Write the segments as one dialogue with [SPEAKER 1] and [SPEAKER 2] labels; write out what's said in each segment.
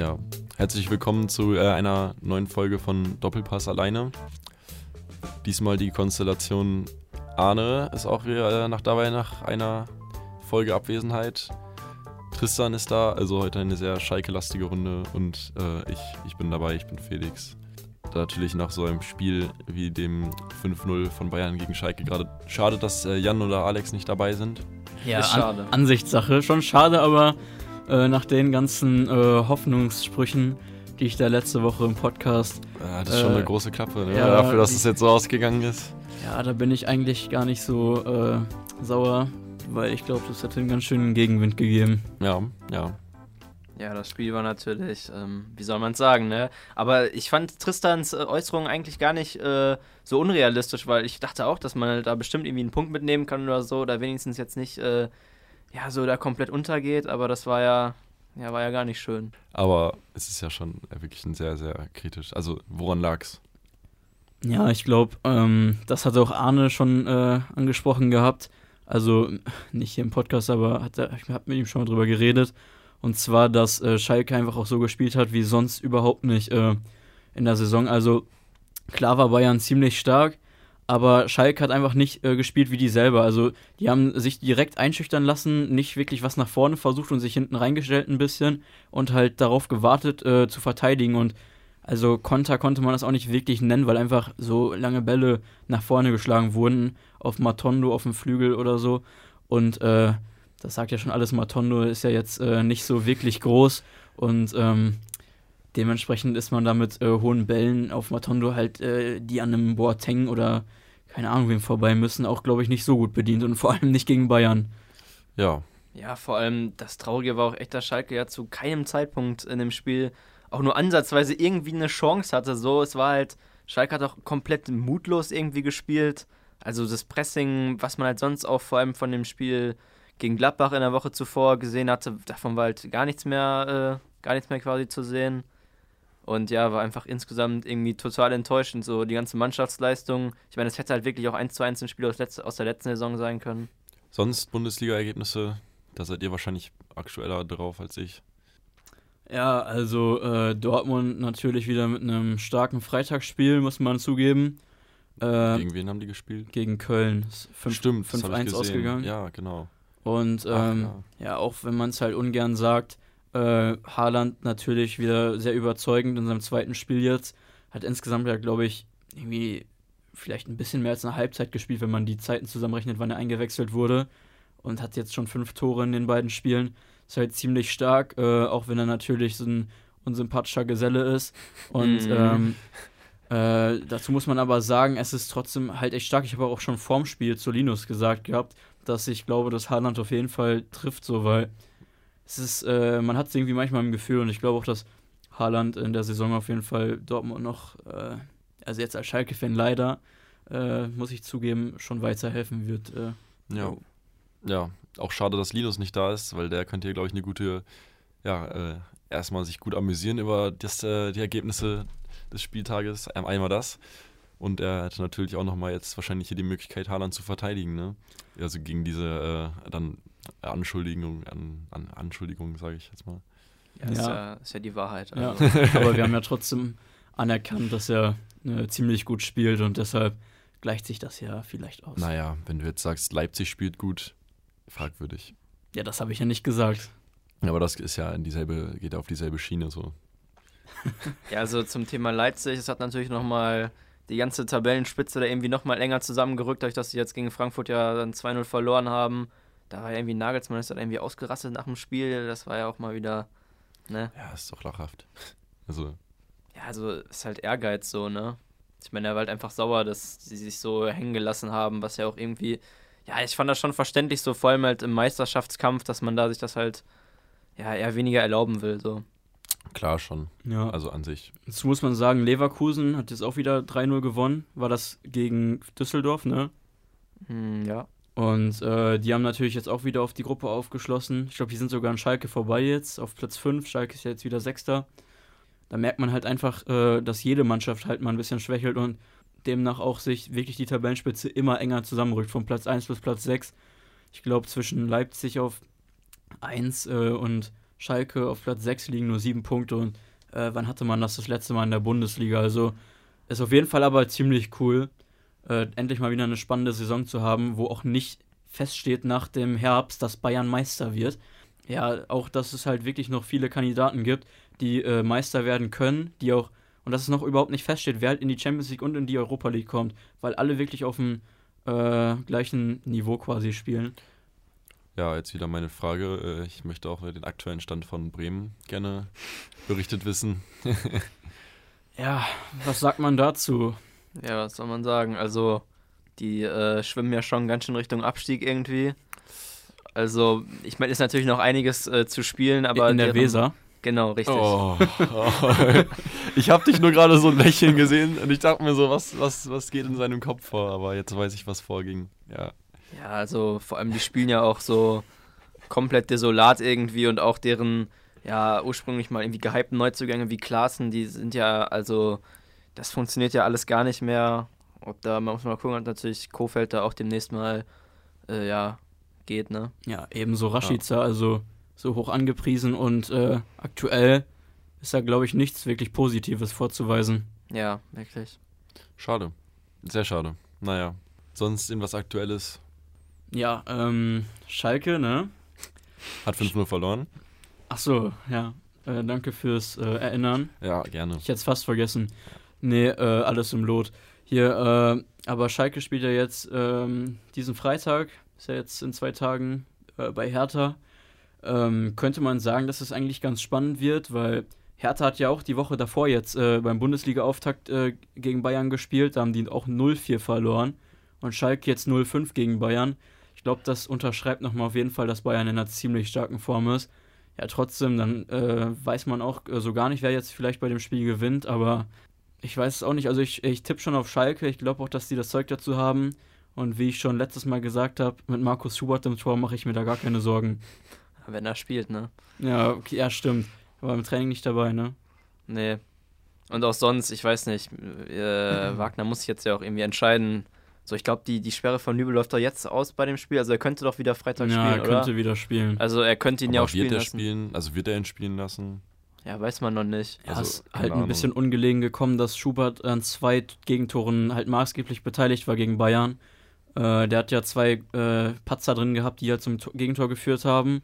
[SPEAKER 1] Ja, herzlich willkommen zu äh, einer neuen Folge von Doppelpass alleine. Diesmal die Konstellation Arne ist auch wieder äh, nach dabei nach einer Folge Abwesenheit. Tristan ist da, also heute eine sehr schalke-lastige Runde und äh, ich, ich bin dabei, ich bin Felix. Da natürlich nach so einem Spiel wie dem 5-0 von Bayern gegen Schalke gerade schade, dass äh, Jan oder Alex nicht dabei sind.
[SPEAKER 2] Ja, An Ansichtssache. Schon schade, aber äh, nach den ganzen äh, Hoffnungssprüchen, die ich da letzte Woche im Podcast.
[SPEAKER 1] Ja, das ist schon eine äh, große Klappe, ne? ja, dafür, dass es jetzt so ausgegangen ist.
[SPEAKER 2] Ja, da bin ich eigentlich gar nicht so äh, sauer, weil ich glaube, das hätte einen ganz schönen Gegenwind gegeben.
[SPEAKER 1] Ja, ja.
[SPEAKER 3] Ja, das Spiel war natürlich, ähm, wie soll man es sagen, ne? Aber ich fand Tristans Äußerungen eigentlich gar nicht äh, so unrealistisch, weil ich dachte auch, dass man da bestimmt irgendwie einen Punkt mitnehmen kann oder so, oder wenigstens jetzt nicht äh, ja, so da komplett untergeht, aber das war ja, ja, war ja gar nicht schön.
[SPEAKER 1] Aber es ist ja schon wirklich ein sehr, sehr kritisch. Also, woran lag's?
[SPEAKER 2] Ja, ich glaube, ähm, das hat auch Arne schon äh, angesprochen gehabt. Also nicht hier im Podcast, aber hat er, ich habe mit ihm schon mal drüber geredet. Und zwar, dass äh, Schalke einfach auch so gespielt hat wie sonst überhaupt nicht äh, in der Saison. Also klar war Bayern ziemlich stark, aber Schalke hat einfach nicht äh, gespielt wie die selber. Also die haben sich direkt einschüchtern lassen, nicht wirklich was nach vorne versucht und sich hinten reingestellt ein bisschen und halt darauf gewartet äh, zu verteidigen. Und also Konter konnte man das auch nicht wirklich nennen, weil einfach so lange Bälle nach vorne geschlagen wurden, auf Matondo, auf dem Flügel oder so. Und äh, das sagt ja schon alles, Matondo ist ja jetzt äh, nicht so wirklich groß und ähm, dementsprechend ist man da mit äh, hohen Bällen auf Matondo halt, äh, die an einem Boateng oder keine Ahnung wem vorbei müssen, auch glaube ich nicht so gut bedient und vor allem nicht gegen Bayern.
[SPEAKER 1] Ja.
[SPEAKER 3] Ja, vor allem das Traurige war auch echt, dass Schalke ja zu keinem Zeitpunkt in dem Spiel auch nur ansatzweise irgendwie eine Chance hatte. So, es war halt, Schalke hat auch komplett mutlos irgendwie gespielt. Also das Pressing, was man halt sonst auch vor allem von dem Spiel gegen Gladbach in der Woche zuvor gesehen hatte, davon war halt gar nichts mehr, äh, gar nichts mehr quasi zu sehen. Und ja, war einfach insgesamt irgendwie total enttäuschend. So die ganze Mannschaftsleistung. Ich meine, es hätte halt wirklich auch 1 zu 1 ein Spiel aus, letzte, aus der letzten Saison sein können.
[SPEAKER 1] Sonst Bundesliga-Ergebnisse, da seid ihr wahrscheinlich aktueller drauf als ich.
[SPEAKER 2] Ja, also äh, Dortmund natürlich wieder mit einem starken Freitagsspiel, muss man zugeben.
[SPEAKER 1] Äh, gegen wen haben die gespielt?
[SPEAKER 2] Gegen Köln.
[SPEAKER 1] 5, Stimmt,
[SPEAKER 2] 5-1 ausgegangen.
[SPEAKER 1] Ja, genau.
[SPEAKER 2] Und ähm, Ach, ja. ja. auch wenn man es halt ungern sagt, äh, Haaland natürlich wieder sehr überzeugend in seinem zweiten Spiel jetzt. Hat insgesamt ja, glaube ich, irgendwie vielleicht ein bisschen mehr als eine Halbzeit gespielt, wenn man die Zeiten zusammenrechnet, wann er eingewechselt wurde. Und hat jetzt schon fünf Tore in den beiden Spielen. Ist halt ziemlich stark, äh, auch wenn er natürlich so ein unsympathischer Geselle ist. Und mm. ähm, äh, dazu muss man aber sagen, es ist trotzdem halt echt stark. Ich habe auch schon vorm Spiel zu Linus gesagt gehabt, dass ich glaube, dass Haaland auf jeden Fall trifft, so, weil es ist, äh, man hat es irgendwie manchmal im Gefühl und ich glaube auch, dass Haaland in der Saison auf jeden Fall Dortmund noch, äh, also jetzt als Schalke-Fan leider, äh, muss ich zugeben, schon weiterhelfen wird. Äh.
[SPEAKER 1] ja. Ja, auch schade, dass Linus nicht da ist, weil der könnte hier, glaube ich, eine gute, ja, äh, erstmal sich gut amüsieren über das, äh, die Ergebnisse des Spieltages. Einmal das. Und er hätte natürlich auch nochmal jetzt wahrscheinlich hier die Möglichkeit, Haaland zu verteidigen, ne? Also gegen diese äh, dann Anschuldigung, an, an Anschuldigung, sage ich jetzt mal.
[SPEAKER 3] Ja, ja. Ist, ja, ist ja die Wahrheit.
[SPEAKER 2] Also. Ja. Aber wir haben ja trotzdem anerkannt, dass er äh, ziemlich gut spielt und deshalb gleicht sich das ja vielleicht aus.
[SPEAKER 1] Naja, wenn du jetzt sagst, Leipzig spielt gut, fragwürdig.
[SPEAKER 2] Ja, das habe ich ja nicht gesagt.
[SPEAKER 1] Aber das ist ja in dieselbe, geht auf dieselbe Schiene so.
[SPEAKER 3] ja, also zum Thema Leipzig, es hat natürlich nochmal die ganze Tabellenspitze da irgendwie nochmal enger zusammengerückt, dadurch, dass sie jetzt gegen Frankfurt ja dann 2-0 verloren haben. Da war ja irgendwie Nagelsmann ist dann irgendwie ausgerastet nach dem Spiel. Das war ja auch mal wieder, ne?
[SPEAKER 1] Ja, ist doch lachhaft. Also.
[SPEAKER 3] Ja, also ist halt Ehrgeiz so, ne? Ich meine, er war halt einfach sauer, dass sie sich so hängen gelassen haben, was ja auch irgendwie, ja, ich fand das schon verständlich, so vor allem halt im Meisterschaftskampf, dass man da sich das halt, ja, eher weniger erlauben will, so.
[SPEAKER 1] Klar schon.
[SPEAKER 2] Ja.
[SPEAKER 1] Also an sich.
[SPEAKER 2] Dazu muss man sagen, Leverkusen hat jetzt auch wieder 3-0 gewonnen. War das gegen Düsseldorf, ne?
[SPEAKER 3] Hm, ja.
[SPEAKER 2] Und äh, die haben natürlich jetzt auch wieder auf die Gruppe aufgeschlossen. Ich glaube, die sind sogar an Schalke vorbei jetzt, auf Platz 5. Schalke ist ja jetzt wieder Sechster. Da merkt man halt einfach, äh, dass jede Mannschaft halt mal ein bisschen schwächelt und demnach auch sich wirklich die Tabellenspitze immer enger zusammenrückt, von Platz 1 bis Platz 6. Ich glaube, zwischen Leipzig auf 1 äh, und Schalke auf Platz 6 liegen nur sieben Punkte und äh, wann hatte man das das letzte Mal in der Bundesliga? Also ist auf jeden Fall aber ziemlich cool, äh, endlich mal wieder eine spannende Saison zu haben, wo auch nicht feststeht nach dem Herbst, dass Bayern Meister wird. Ja, auch dass es halt wirklich noch viele Kandidaten gibt, die äh, Meister werden können, die auch, und dass es noch überhaupt nicht feststeht, wer halt in die Champions League und in die Europa League kommt, weil alle wirklich auf dem äh, gleichen Niveau quasi spielen.
[SPEAKER 1] Ja, jetzt wieder meine Frage. Äh, ich möchte auch den aktuellen Stand von Bremen gerne berichtet wissen.
[SPEAKER 2] ja, was sagt man dazu?
[SPEAKER 3] Ja, was soll man sagen? Also, die äh, schwimmen ja schon ganz schön Richtung Abstieg irgendwie. Also, ich meine, ist natürlich noch einiges äh, zu spielen, aber.
[SPEAKER 2] In der Weser?
[SPEAKER 3] Genau, richtig.
[SPEAKER 1] Oh, oh. ich habe dich nur gerade so ein Lächeln gesehen und ich dachte mir so, was, was, was geht in seinem Kopf vor? Aber jetzt weiß ich, was vorging. Ja.
[SPEAKER 3] Ja, also vor allem die spielen ja auch so komplett desolat irgendwie und auch deren ja ursprünglich mal irgendwie gehypten Neuzugänge wie Klaassen, die sind ja, also das funktioniert ja alles gar nicht mehr. Ob da, man muss mal gucken, ob natürlich Kofeld da auch demnächst mal äh, ja, geht, ne?
[SPEAKER 2] Ja, ebenso Rashica, ja. also so hoch angepriesen und äh, aktuell ist da, glaube ich, nichts wirklich Positives vorzuweisen.
[SPEAKER 3] Ja, wirklich.
[SPEAKER 1] Schade. Sehr schade. Naja, sonst irgendwas Aktuelles?
[SPEAKER 2] Ja, ähm, Schalke, ne?
[SPEAKER 1] Hat 5-0 verloren.
[SPEAKER 2] Ach so, ja. Äh, danke fürs äh, Erinnern.
[SPEAKER 1] Ja, gerne.
[SPEAKER 2] Ich hätte es fast vergessen. Nee, äh, alles im Lot. Hier, äh, aber Schalke spielt ja jetzt ähm, diesen Freitag, ist ja jetzt in zwei Tagen äh, bei Hertha. Ähm, könnte man sagen, dass es eigentlich ganz spannend wird, weil Hertha hat ja auch die Woche davor jetzt äh, beim Bundesliga-Auftakt gegen Bayern gespielt, da haben die auch 0-4 verloren und Schalke jetzt 0-5 gegen Bayern. Ich glaube, das unterschreibt nochmal auf jeden Fall, dass Bayern in einer ziemlich starken Form ist. Ja, trotzdem, dann äh, weiß man auch äh, so gar nicht, wer jetzt vielleicht bei dem Spiel gewinnt, aber ich weiß es auch nicht. Also ich, ich tippe schon auf Schalke. Ich glaube auch, dass die das Zeug dazu haben. Und wie ich schon letztes Mal gesagt habe, mit Markus Schubert im Tor mache ich mir da gar keine Sorgen.
[SPEAKER 3] Wenn er spielt, ne?
[SPEAKER 2] Ja, okay, ja, stimmt. Aber im Training nicht dabei, ne?
[SPEAKER 3] Nee. Und auch sonst, ich weiß nicht, äh, Wagner muss sich jetzt ja auch irgendwie entscheiden, so, ich glaube, die, die Sperre von Nübel läuft doch jetzt aus bei dem Spiel. Also er könnte doch wieder Freitag
[SPEAKER 2] ja,
[SPEAKER 3] spielen,
[SPEAKER 2] Ja, er könnte wieder spielen.
[SPEAKER 3] Also er könnte ihn Aber ja auch
[SPEAKER 1] spielen
[SPEAKER 3] wird er
[SPEAKER 1] lassen. Spielen? Also wird er ihn spielen lassen?
[SPEAKER 3] Ja, weiß man noch nicht.
[SPEAKER 2] Ja, also, ist halt ein bisschen ungelegen gekommen, dass Schubert an zwei Gegentoren halt maßgeblich beteiligt war gegen Bayern. Äh, der hat ja zwei äh, Patzer drin gehabt, die halt zum Gegentor geführt haben.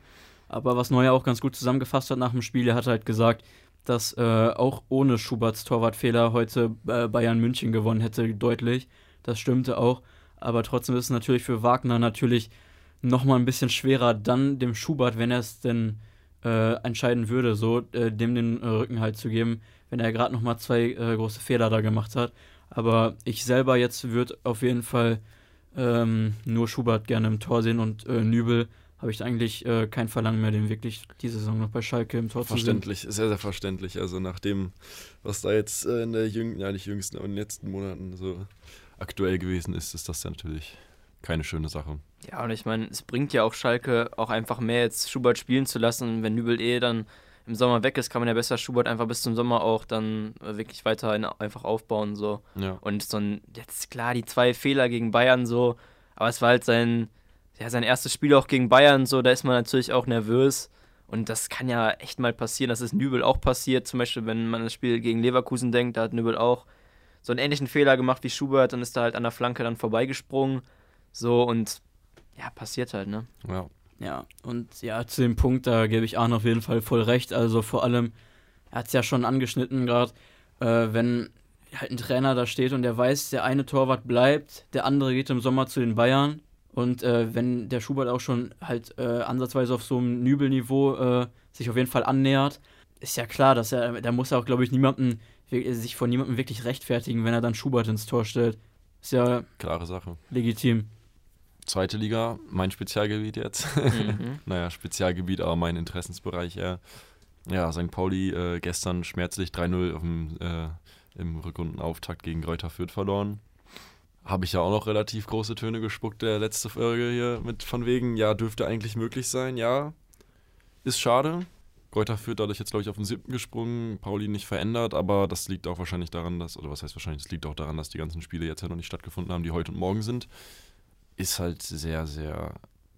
[SPEAKER 2] Aber was Neuer auch ganz gut zusammengefasst hat nach dem Spiel, er hat halt gesagt, dass äh, auch ohne Schuberts Torwartfehler heute äh, Bayern München gewonnen hätte, deutlich das stimmte auch. Aber trotzdem ist es natürlich für Wagner natürlich nochmal ein bisschen schwerer, dann dem Schubert, wenn er es denn äh, entscheiden würde, so äh, dem den äh, Rücken halt zu geben, wenn er gerade nochmal zwei äh, große Fehler da gemacht hat. Aber ich selber jetzt würde auf jeden Fall ähm, nur Schubert gerne im Tor sehen und äh, Nübel habe ich eigentlich äh, kein Verlangen mehr, den wirklich diese Saison noch bei Schalke im Tor
[SPEAKER 1] zu sehen. Verständlich, sehr, sehr verständlich. Also nach dem, was da jetzt in der jüngsten, ja nicht jüngsten, aber in den letzten Monaten so aktuell gewesen ist, ist das ja natürlich keine schöne Sache.
[SPEAKER 3] Ja, und ich meine, es bringt ja auch Schalke auch einfach mehr, jetzt Schubert spielen zu lassen. Wenn Nübel eh dann im Sommer weg ist, kann man ja besser Schubert einfach bis zum Sommer auch dann wirklich weiter einfach aufbauen. So.
[SPEAKER 1] Ja.
[SPEAKER 3] Und so ein, jetzt klar, die zwei Fehler gegen Bayern so, aber es war halt sein, ja, sein erstes Spiel auch gegen Bayern, so, da ist man natürlich auch nervös. Und das kann ja echt mal passieren. Das ist Nübel auch passiert. Zum Beispiel, wenn man das Spiel gegen Leverkusen denkt, da hat Nübel auch so einen ähnlichen Fehler gemacht wie Schubert und ist da halt an der Flanke dann vorbeigesprungen. So und ja, passiert halt, ne?
[SPEAKER 1] Ja.
[SPEAKER 2] Ja, und ja, zu dem Punkt, da gebe ich Arne auf jeden Fall voll recht. Also vor allem, er hat es ja schon angeschnitten gerade, äh, wenn halt ein Trainer da steht und der weiß, der eine Torwart bleibt, der andere geht im Sommer zu den Bayern. Und äh, wenn der Schubert auch schon halt äh, ansatzweise auf so einem Nübelniveau äh, sich auf jeden Fall annähert, ist ja klar, dass er, da muss er auch, glaube ich, niemanden sich von niemandem wirklich rechtfertigen, wenn er dann Schubert ins Tor stellt. Ist ja
[SPEAKER 1] klare Sache.
[SPEAKER 2] Legitim.
[SPEAKER 1] Zweite Liga, mein Spezialgebiet jetzt. Mhm. naja, Spezialgebiet, aber mein Interessensbereich eher. Ja, St. Pauli äh, gestern schmerzlich 3-0 äh, im Rückrundenauftakt gegen Greuther Fürth verloren. Habe ich ja auch noch relativ große Töne gespuckt, der letzte Folge hier mit von wegen, ja, dürfte eigentlich möglich sein, ja. Ist schade, Reuter führt dadurch jetzt, glaube ich, auf den siebten gesprungen, Pauli nicht verändert, aber das liegt auch wahrscheinlich daran, dass, oder was heißt wahrscheinlich, es liegt auch daran, dass die ganzen Spiele jetzt ja noch nicht stattgefunden haben, die heute und morgen sind. Ist halt sehr, sehr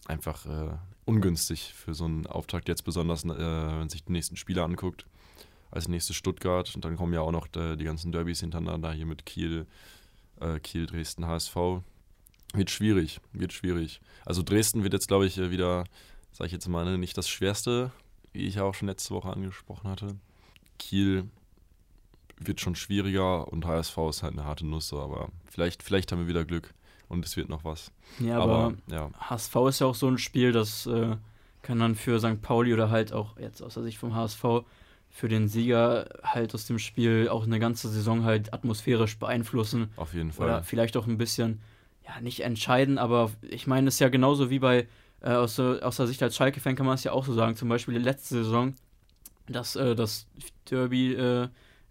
[SPEAKER 1] einfach äh, ungünstig für so einen Auftakt jetzt besonders, äh, wenn man sich die nächsten Spiele anguckt. Als nächstes Stuttgart und dann kommen ja auch noch die, die ganzen Derbys hintereinander hier mit Kiel, äh, Kiel, Dresden, HSV. Wird schwierig, wird schwierig. Also Dresden wird jetzt, glaube ich, äh, wieder, sage ich jetzt mal, ne, nicht das Schwerste, wie ich ja auch schon letzte Woche angesprochen hatte. Kiel wird schon schwieriger und HSV ist halt eine harte Nuss, aber vielleicht, vielleicht haben wir wieder Glück und es wird noch was.
[SPEAKER 2] Ja, aber, aber ja. HSV ist ja auch so ein Spiel, das äh, kann dann für St. Pauli oder halt auch jetzt aus der Sicht vom HSV für den Sieger halt aus dem Spiel auch eine ganze Saison halt atmosphärisch beeinflussen.
[SPEAKER 1] Auf jeden Fall.
[SPEAKER 2] Oder vielleicht auch ein bisschen, ja, nicht entscheiden, aber ich meine, es ist ja genauso wie bei, äh, aus, der, aus der Sicht als Schalke-Fan kann man es ja auch so sagen, zum Beispiel die letzte Saison, dass äh, das Derby äh,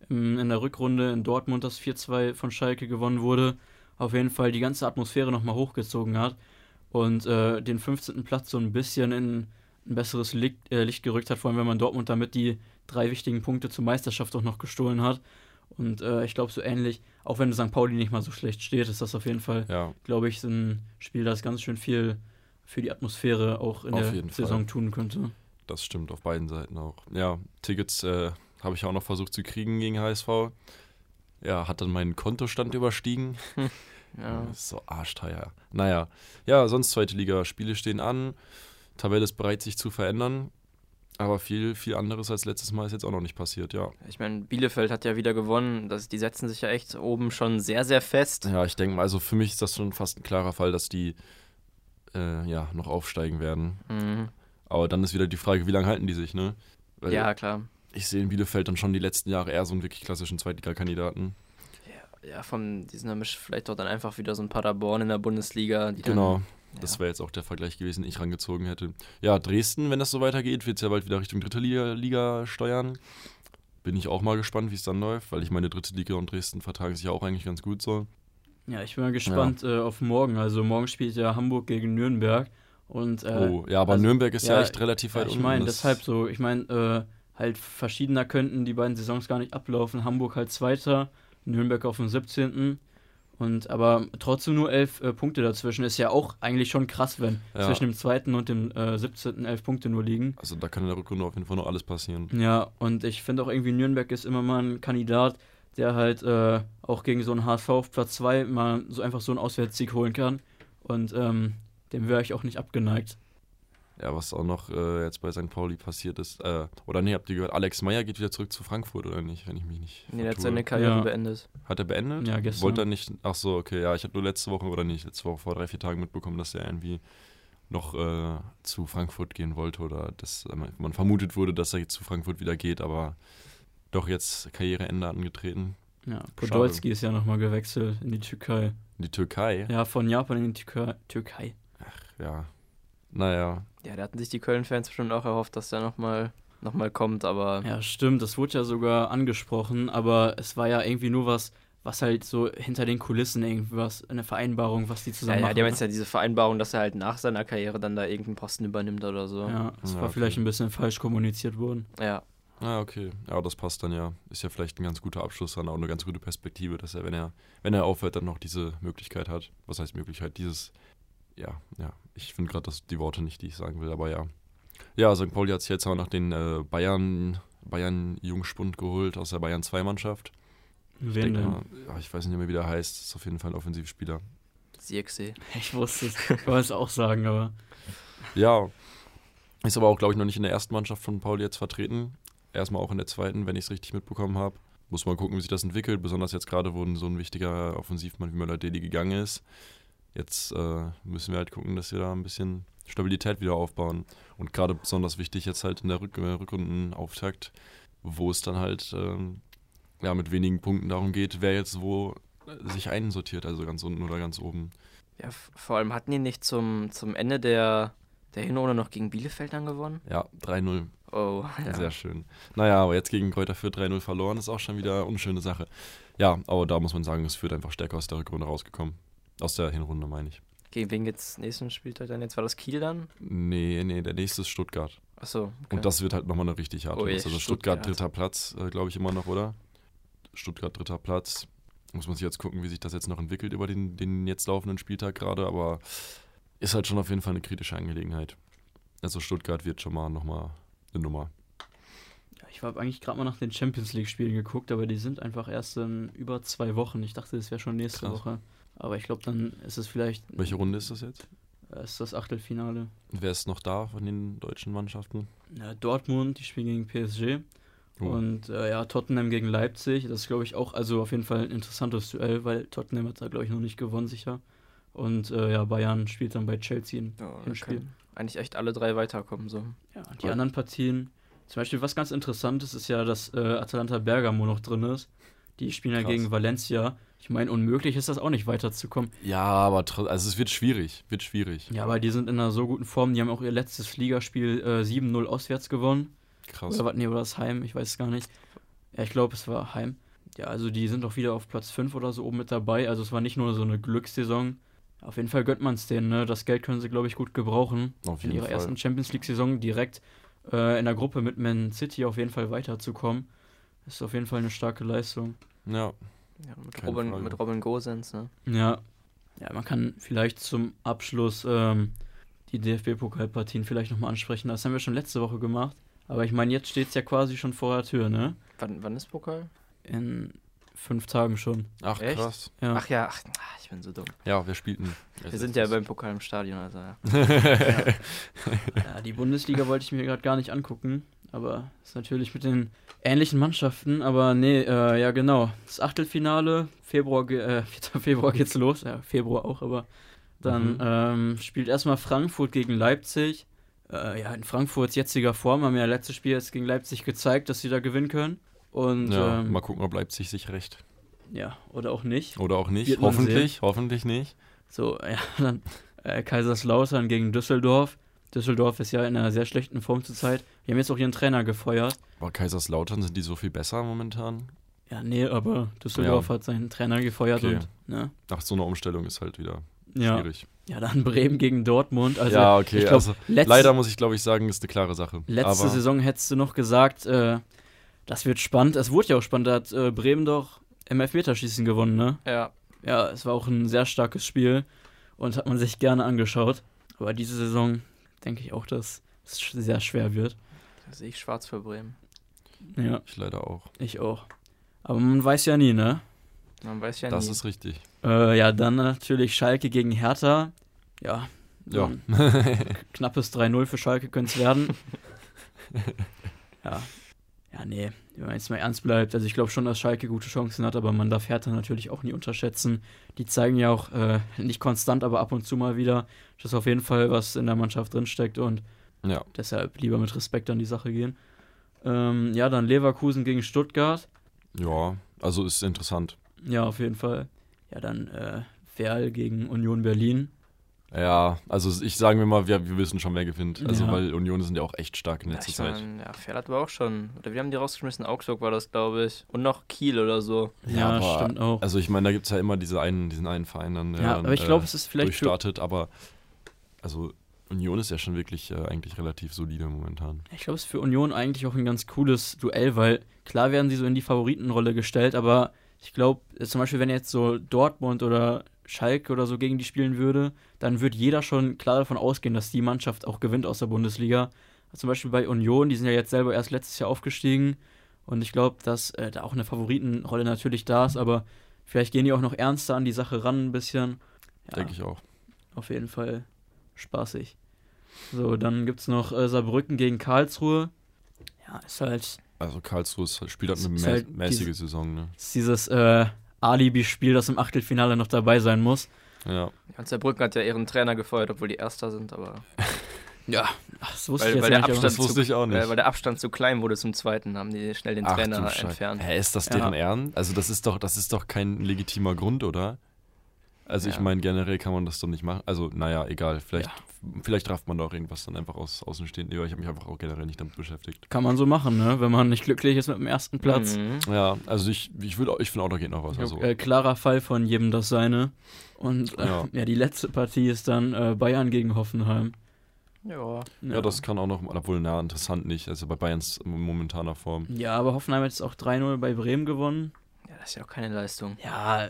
[SPEAKER 2] in der Rückrunde in Dortmund das 4-2 von Schalke gewonnen wurde, auf jeden Fall die ganze Atmosphäre nochmal hochgezogen hat und äh, den 15. Platz so ein bisschen in ein besseres Licht, äh, Licht, gerückt hat, vor allem wenn man Dortmund damit die drei wichtigen Punkte zur Meisterschaft auch noch gestohlen hat. Und äh, ich glaube, so ähnlich, auch wenn St. Pauli nicht mal so schlecht steht, ist das auf jeden Fall, ja. glaube ich, ein Spiel, das ganz schön viel für die Atmosphäre auch in auf der Saison Fall. tun könnte.
[SPEAKER 1] Das stimmt, auf beiden Seiten auch. Ja, Tickets äh, habe ich auch noch versucht zu kriegen gegen HSV. Ja, hat dann meinen Kontostand überstiegen. Ja. So arschteuer. Naja, ja, sonst zweite Liga. Spiele stehen an. Tabelle ist bereit, sich zu verändern. Aber viel, viel anderes als letztes Mal ist jetzt auch noch nicht passiert, ja.
[SPEAKER 3] Ich meine, Bielefeld hat ja wieder gewonnen. Das, die setzen sich ja echt oben schon sehr, sehr fest.
[SPEAKER 1] Ja, ich denke mal, also für mich ist das schon fast ein klarer Fall, dass die äh, ja noch aufsteigen werden. Mhm. Aber dann ist wieder die Frage, wie lange halten die sich, ne?
[SPEAKER 3] Weil ja, klar.
[SPEAKER 1] Ich sehe in Bielefeld dann schon die letzten Jahre eher so einen wirklich klassischen Zweitliga-Kandidaten.
[SPEAKER 3] Ja, ja, von diesem vielleicht doch dann einfach wieder so ein Paderborn in der Bundesliga.
[SPEAKER 1] genau. Das wäre jetzt auch der Vergleich gewesen, den ich rangezogen hätte. Ja, Dresden, wenn das so weitergeht, wird es ja bald wieder Richtung dritte Liga, Liga steuern. Bin ich auch mal gespannt, wie es dann läuft, weil ich meine, dritte Liga und Dresden vertragen sich ja auch eigentlich ganz gut so.
[SPEAKER 2] Ja, ich bin mal gespannt ja. äh, auf morgen. Also morgen spielt ja Hamburg gegen Nürnberg. Und, äh,
[SPEAKER 1] oh, ja, aber also, Nürnberg ist ja, ja, echt relativ weit
[SPEAKER 2] ja, Ich meine, deshalb so, ich meine, äh, halt verschiedener könnten die beiden Saisons gar nicht ablaufen. Hamburg halt Zweiter, Nürnberg auf dem 17. Und aber trotzdem nur elf äh, Punkte dazwischen ist ja auch eigentlich schon krass, wenn ja. zwischen dem zweiten und dem äh, 17. elf Punkte nur liegen.
[SPEAKER 1] Also da kann in der Rückrunde auf jeden Fall noch alles passieren.
[SPEAKER 2] Ja, und ich finde auch irgendwie Nürnberg ist immer mal ein Kandidat, der halt äh, auch gegen so einen HSV auf Platz 2 mal so einfach so einen Auswärtssieg holen kann. Und ähm, dem wäre ich auch nicht abgeneigt.
[SPEAKER 1] Ja, was auch noch äh, jetzt bei St. Pauli passiert ist, äh, oder nee, habt ihr gehört, Alex Meyer geht wieder zurück zu Frankfurt, oder nicht, wenn ich mich nicht
[SPEAKER 3] Nee, er hat seine Karriere ja. beendet.
[SPEAKER 1] Hat er beendet?
[SPEAKER 2] Ja, gestern.
[SPEAKER 1] Wollte er nicht, ach so, okay, ja, ich habe nur letzte Woche, oder nicht, letzte Woche vor drei, vier Tagen mitbekommen, dass er irgendwie noch äh, zu Frankfurt gehen wollte, oder dass äh, man vermutet wurde, dass er jetzt zu Frankfurt wieder geht, aber doch jetzt Karriereende angetreten.
[SPEAKER 2] Ja, Podolski ist ja nochmal gewechselt in die Türkei.
[SPEAKER 1] In die Türkei?
[SPEAKER 2] Ja, von Japan in die Türkei.
[SPEAKER 1] Ach, ja, naja.
[SPEAKER 3] Ja, da hatten sich die Köln-Fans bestimmt auch erhofft, dass der nochmal noch mal kommt, aber.
[SPEAKER 2] Ja, stimmt, das wurde ja sogar angesprochen, aber es war ja irgendwie nur was, was halt so hinter den Kulissen irgendwas, eine Vereinbarung, was die zusammen
[SPEAKER 3] ja,
[SPEAKER 2] machen.
[SPEAKER 3] Ja, die haben jetzt ja diese Vereinbarung, dass er halt nach seiner Karriere dann da irgendeinen Posten übernimmt oder so.
[SPEAKER 2] Ja, das ja, war okay. vielleicht ein bisschen falsch kommuniziert worden.
[SPEAKER 3] Ja.
[SPEAKER 1] Ah, okay. Ja, das passt dann ja. Ist ja vielleicht ein ganz guter Abschluss dann, auch eine ganz gute Perspektive, dass er, wenn er, wenn er aufhört, dann noch diese Möglichkeit hat. Was heißt Möglichkeit? Dieses ja, ja. Ich finde gerade die Worte nicht, die ich sagen will, aber ja. Ja, St. Pauli hat sich jetzt auch noch den äh, Bayern, Bayern Jungspund geholt aus der Bayern 2 Mannschaft.
[SPEAKER 2] Wen ich,
[SPEAKER 1] denke, ja, ich weiß nicht mehr, wie der heißt. Ist auf jeden Fall ein Offensivspieler.
[SPEAKER 3] Sierksee.
[SPEAKER 2] Ich wusste es. Ich wollte es auch sagen, aber.
[SPEAKER 1] Ja. Ist aber auch, glaube ich, noch nicht in der ersten Mannschaft von Pauli jetzt vertreten. Erstmal auch in der zweiten, wenn ich es richtig mitbekommen habe. Muss mal gucken, wie sich das entwickelt. Besonders jetzt gerade, wo so ein wichtiger Offensivmann wie Möller-Deli gegangen ist. Jetzt äh, müssen wir halt gucken, dass wir da ein bisschen Stabilität wieder aufbauen. Und gerade besonders wichtig jetzt halt in der Rück äh, Rückrundenauftakt, wo es dann halt ähm, ja, mit wenigen Punkten darum geht, wer jetzt wo äh, sich einsortiert, also ganz unten oder ganz oben.
[SPEAKER 3] Ja, vor allem hatten die nicht zum, zum Ende der, der Hinrunde noch gegen Bielefeld dann gewonnen?
[SPEAKER 1] Ja, 3-0.
[SPEAKER 3] Oh, ja.
[SPEAKER 1] Sehr schön. Naja, aber jetzt gegen Kräuter Fürth 3-0 verloren, ist auch schon wieder eine unschöne Sache. Ja, aber da muss man sagen, es führt einfach stärker aus der Rückrunde rausgekommen. Aus der Hinrunde, meine ich.
[SPEAKER 3] Gegen wen geht's nächsten Spieltag dann? Jetzt war das Kiel dann?
[SPEAKER 1] Nee, nee, der nächste ist Stuttgart.
[SPEAKER 3] Achso.
[SPEAKER 1] Okay. Und das wird halt nochmal eine richtig harte oh, Also Stuttgart, Stuttgart dritter Platz, äh, glaube ich immer noch, oder? Stuttgart dritter Platz. Muss man sich jetzt gucken, wie sich das jetzt noch entwickelt über den, den jetzt laufenden Spieltag gerade, aber ist halt schon auf jeden Fall eine kritische Angelegenheit. Also Stuttgart wird schon mal nochmal eine Nummer.
[SPEAKER 2] Ja, ich habe eigentlich gerade mal nach den Champions League-Spielen geguckt, aber die sind einfach erst in über zwei Wochen. Ich dachte, das wäre schon nächste
[SPEAKER 1] Krass.
[SPEAKER 2] Woche. Aber ich glaube, dann ist es vielleicht
[SPEAKER 1] Welche Runde ist das jetzt?
[SPEAKER 2] äh, ist das Achtelfinale.
[SPEAKER 1] Wer ist noch da von den deutschen Mannschaften?
[SPEAKER 2] Ja, Dortmund, die spielen gegen PSG.
[SPEAKER 1] Oh.
[SPEAKER 2] Und äh, ja, Tottenham gegen Leipzig. Das ist, glaube ich, auch also auf jeden Fall ein interessantes Duell, weil Tottenham hat da, glaube ich, noch nicht gewonnen, sicher. Und äh, ja, Bayern spielt dann bei Chelsea in
[SPEAKER 3] Ja, können eigentlich echt alle drei weiterkommen. So.
[SPEAKER 2] Ja, die
[SPEAKER 1] Ja.
[SPEAKER 2] anderen Partien. Zum Beispiel, was ganz interessant ist, ist ja, dass äh, Atalanta Bergamo noch drin ist. Die spielen ja
[SPEAKER 1] Krass.
[SPEAKER 2] gegen Valencia. Ich meine, unmöglich ist das auch nicht weiterzukommen.
[SPEAKER 1] Ja, aber also es wird schwierig. Wird schwierig.
[SPEAKER 2] Ja, aber die sind in einer so guten Form. Die haben auch ihr letztes Ligaspiel äh, 7-0 auswärts gewonnen.
[SPEAKER 1] Krass.
[SPEAKER 2] Oder was? Nee, oder das Heim, ich weiß es gar nicht. Ja, ich glaube, es war Heim. Ja, also die sind auch wieder auf Platz 5 oder so oben mit dabei. Also es war nicht nur so eine Glückssaison. Auf jeden Fall gönnt man es denen, ne? Das Geld können sie, glaube ich, gut gebrauchen.
[SPEAKER 1] Auf
[SPEAKER 2] in
[SPEAKER 1] jeden
[SPEAKER 2] ihrer
[SPEAKER 1] Fall.
[SPEAKER 2] ersten Champions League-Saison direkt äh, in der Gruppe mit Man City auf jeden Fall weiterzukommen. Ist auf jeden Fall eine starke Leistung.
[SPEAKER 1] Ja,
[SPEAKER 3] Ja, mit, Robin,
[SPEAKER 1] Frage.
[SPEAKER 3] mit Robin Gosens, ne?
[SPEAKER 2] Ja. Ja, man kann vielleicht zum Abschluss ähm, die DFB-Pokalpartien vielleicht nochmal ansprechen. Das haben wir schon letzte Woche gemacht. Aber ich meine, jetzt steht es ja quasi schon vor der Tür, ne?
[SPEAKER 3] Wann, wann ist Pokal?
[SPEAKER 2] In fünf Tagen schon.
[SPEAKER 1] ach
[SPEAKER 3] Echt?
[SPEAKER 1] krass.
[SPEAKER 2] Ja.
[SPEAKER 3] Ach ja, ach, ah, ich bin so dumm.
[SPEAKER 1] Ja, wer spielt denn?
[SPEAKER 3] Wir sind ja beim Pokal im Stadion, also ja.
[SPEAKER 2] Ja, die Bundesliga wollte ich mir gerade gar nicht angucken, aber ist natürlich mit den ähnlichen Mannschaften, aber nee, äh, ja genau. Das Achtelfinale, Februar, ge- äh, 4. Februar geht's los, ja, Februar auch, aber dann
[SPEAKER 1] Mhm.
[SPEAKER 2] ähm, spielt erstmal Frankfurt gegen Leipzig. Äh, ja, in Frankfurts jetziger Form haben ja letztes Spiel jetzt gegen Leipzig gezeigt, dass sie da gewinnen können. Und
[SPEAKER 1] ja,
[SPEAKER 2] ähm,
[SPEAKER 1] mal gucken, ob Leipzig sich recht.
[SPEAKER 2] ja, oder auch nicht.
[SPEAKER 1] Oder auch nicht.
[SPEAKER 2] Wird
[SPEAKER 1] Hoffentlich, hoffentlich nicht.
[SPEAKER 2] So, ja, dann äh, Kaiserslautern gegen Düsseldorf. Düsseldorf ist ja in einer sehr schlechten Form zurzeit. Die haben jetzt auch ihren Trainer gefeuert.
[SPEAKER 1] Aber Kaiserslautern sind die so viel besser momentan?
[SPEAKER 2] Ja, nee, aber Düsseldorf
[SPEAKER 1] Ja.
[SPEAKER 2] hat seinen Trainer gefeuert
[SPEAKER 1] Okay.
[SPEAKER 2] und, ne?
[SPEAKER 1] Nach so einer Umstellung ist halt wieder
[SPEAKER 2] Ja.
[SPEAKER 1] schwierig.
[SPEAKER 2] Ja, dann Bremen gegen Dortmund. Also,
[SPEAKER 1] ja, okay.
[SPEAKER 2] glaub,
[SPEAKER 1] also, leider muss ich, glaube ich, sagen, ist eine klare Sache.
[SPEAKER 2] letzte
[SPEAKER 1] Aber
[SPEAKER 2] Saison hättest du noch gesagt, äh, das wird spannend. Es wurde ja auch spannend. Da hat äh, Bremen doch im Elfmeterschießen gewonnen, ne?
[SPEAKER 3] Ja,
[SPEAKER 2] Ja, es war auch ein sehr starkes Spiel und hat man sich gerne angeschaut. Aber diese Saison denke ich auch, dass es sehr schwer wird.
[SPEAKER 3] da sehe ich schwarz für Bremen.
[SPEAKER 2] Ja,
[SPEAKER 1] ich leider auch.
[SPEAKER 2] ich auch. Aber man weiß ja nie, ne?
[SPEAKER 3] Man weiß ja
[SPEAKER 1] das
[SPEAKER 3] nie.
[SPEAKER 1] ist richtig.
[SPEAKER 2] Äh, ja, dann natürlich Schalke gegen Hertha. Ja,
[SPEAKER 1] Ja.
[SPEAKER 2] knappes 3-0 für Schalke könnte es werden. ja. Ja, nee, wenn man jetzt mal ernst bleibt, also ich glaube schon, dass Schalke gute Chancen hat, aber man darf Hertha natürlich auch nie unterschätzen. Die zeigen ja auch äh, nicht konstant, aber ab und zu mal wieder, dass auf jeden Fall was in der Mannschaft drinsteckt und
[SPEAKER 1] ja.
[SPEAKER 2] deshalb lieber mit Respekt an die Sache gehen. Ähm, ja, dann Leverkusen gegen Stuttgart.
[SPEAKER 1] Ja, also ist interessant.
[SPEAKER 2] Ja, auf jeden Fall. Ja, dann äh, Werl gegen Union Berlin.
[SPEAKER 1] Ja, also ich sagen wir mal, wir, wir wissen schon, wer gewinnt. Also
[SPEAKER 2] Ja.
[SPEAKER 1] weil Union sind ja auch echt stark in
[SPEAKER 3] ja,
[SPEAKER 1] letzter
[SPEAKER 3] ich
[SPEAKER 1] Zeit.
[SPEAKER 3] mein, ja, hat aber auch schon. Oder wir haben die rausgeschmissen. Augsburg war das, glaube ich. Und noch Kiel oder so.
[SPEAKER 2] Ja,
[SPEAKER 1] aber-
[SPEAKER 2] stimmt auch.
[SPEAKER 1] Also ich meine, da gibt es ja immer diese einen, diesen einen Verein dann, der
[SPEAKER 2] ja,
[SPEAKER 1] dann,
[SPEAKER 2] aber ich
[SPEAKER 1] äh,
[SPEAKER 2] glaube, es ist vielleicht
[SPEAKER 1] durchstartet, aber also Union ist ja schon wirklich äh, eigentlich relativ solide momentan.
[SPEAKER 2] ich glaube, es ist für Union eigentlich auch ein ganz cooles Duell, weil klar werden sie so in die Favoritenrolle gestellt, aber ich glaube, zum Beispiel, wenn jetzt so Dortmund oder Schalke oder so gegen die spielen würde, dann wird jeder schon klar davon ausgehen, dass die Mannschaft auch gewinnt aus der Bundesliga. Zum Beispiel bei Union, die sind ja jetzt selber erst letztes Jahr aufgestiegen und ich glaube, dass äh, da auch eine Favoritenrolle natürlich da ist, aber vielleicht gehen die auch noch ernster an die Sache ran ein bisschen. Ja,
[SPEAKER 1] Denke ich auch.
[SPEAKER 2] auf jeden Fall spaßig. So, dann gibt es noch äh, Saarbrücken gegen Karlsruhe. Ja, ist halt
[SPEAKER 1] Also Karlsruhe ist- spielt halt eine
[SPEAKER 2] halt
[SPEAKER 1] mäßige
[SPEAKER 2] diese-
[SPEAKER 1] Saison, ne?
[SPEAKER 2] ist dieses äh, Alibi-Spiel, das im Achtelfinale noch dabei sein muss.
[SPEAKER 1] Ja.
[SPEAKER 3] Ja, und Saarbrücken hat ja ihren Trainer gefeuert, obwohl die Erster sind, aber.
[SPEAKER 2] Ja, Ach, das wusste
[SPEAKER 3] Weil-
[SPEAKER 2] ich jetzt
[SPEAKER 3] weil der Abstand
[SPEAKER 1] Das wusste ich auch nicht.
[SPEAKER 3] Weil, weil der Abstand zu klein wurde zum zweiten, haben die schnell den
[SPEAKER 1] Ach,
[SPEAKER 3] Trainer entfernt.
[SPEAKER 1] Hä, ist das
[SPEAKER 2] Ja.
[SPEAKER 1] deren Ernst? Also das ist doch, das ist doch kein legitimer Grund, oder? Also ich
[SPEAKER 3] Ja.
[SPEAKER 1] meine, generell kann man das doch nicht machen. Also, naja, egal. Vielleicht,
[SPEAKER 2] Ja.
[SPEAKER 1] vielleicht rafft man da auch irgendwas dann einfach aus Außenstehend. Ja, ich habe mich einfach auch generell nicht damit beschäftigt.
[SPEAKER 2] Kann man so machen, ne? Wenn man nicht glücklich ist mit dem ersten Platz.
[SPEAKER 3] Mhm.
[SPEAKER 1] Ja, also ich, ich, würd, ich finde auch, da geht noch was. Also,
[SPEAKER 2] Äh, klarer Fall von jedem das seine. Und äh, ja.
[SPEAKER 1] Ja.
[SPEAKER 2] die letzte Partie ist dann äh, Bayern gegen Hoffenheim.
[SPEAKER 3] Ja.
[SPEAKER 1] ja. das kann auch noch, obwohl, na, interessant nicht. Also bei Bayerns momentaner Form.
[SPEAKER 2] Ja, aber Hoffenheim hat jetzt auch 3-0 bei Bremen gewonnen.
[SPEAKER 3] ja, das ist ja auch keine Leistung.
[SPEAKER 2] Ja,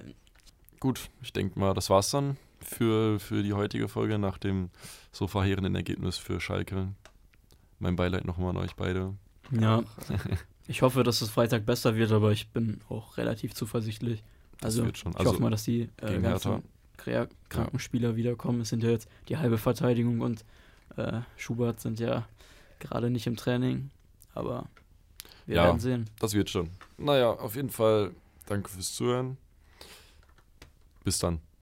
[SPEAKER 1] Gut, ich denke mal, das war's dann für, für die heutige Folge nach dem so verheerenden Ergebnis für Schalke. Mein Beileid nochmal an euch beide.
[SPEAKER 2] Ja. Ich hoffe, dass es Freitag besser wird, aber ich bin auch relativ zuversichtlich.
[SPEAKER 1] Das
[SPEAKER 2] Also,
[SPEAKER 1] wird schon.
[SPEAKER 2] ich
[SPEAKER 1] Also
[SPEAKER 2] hoffe mal, dass die äh, ganzen
[SPEAKER 1] Hertha.
[SPEAKER 2] Kra- kranken Spieler wiederkommen. Es sind ja jetzt die halbe Verteidigung und äh, Schubert sind ja gerade nicht im Training. Aber wir
[SPEAKER 1] Ja.
[SPEAKER 2] werden sehen.
[SPEAKER 1] das wird schon. Naja, auf jeden Fall danke fürs Zuhören. Bis dann.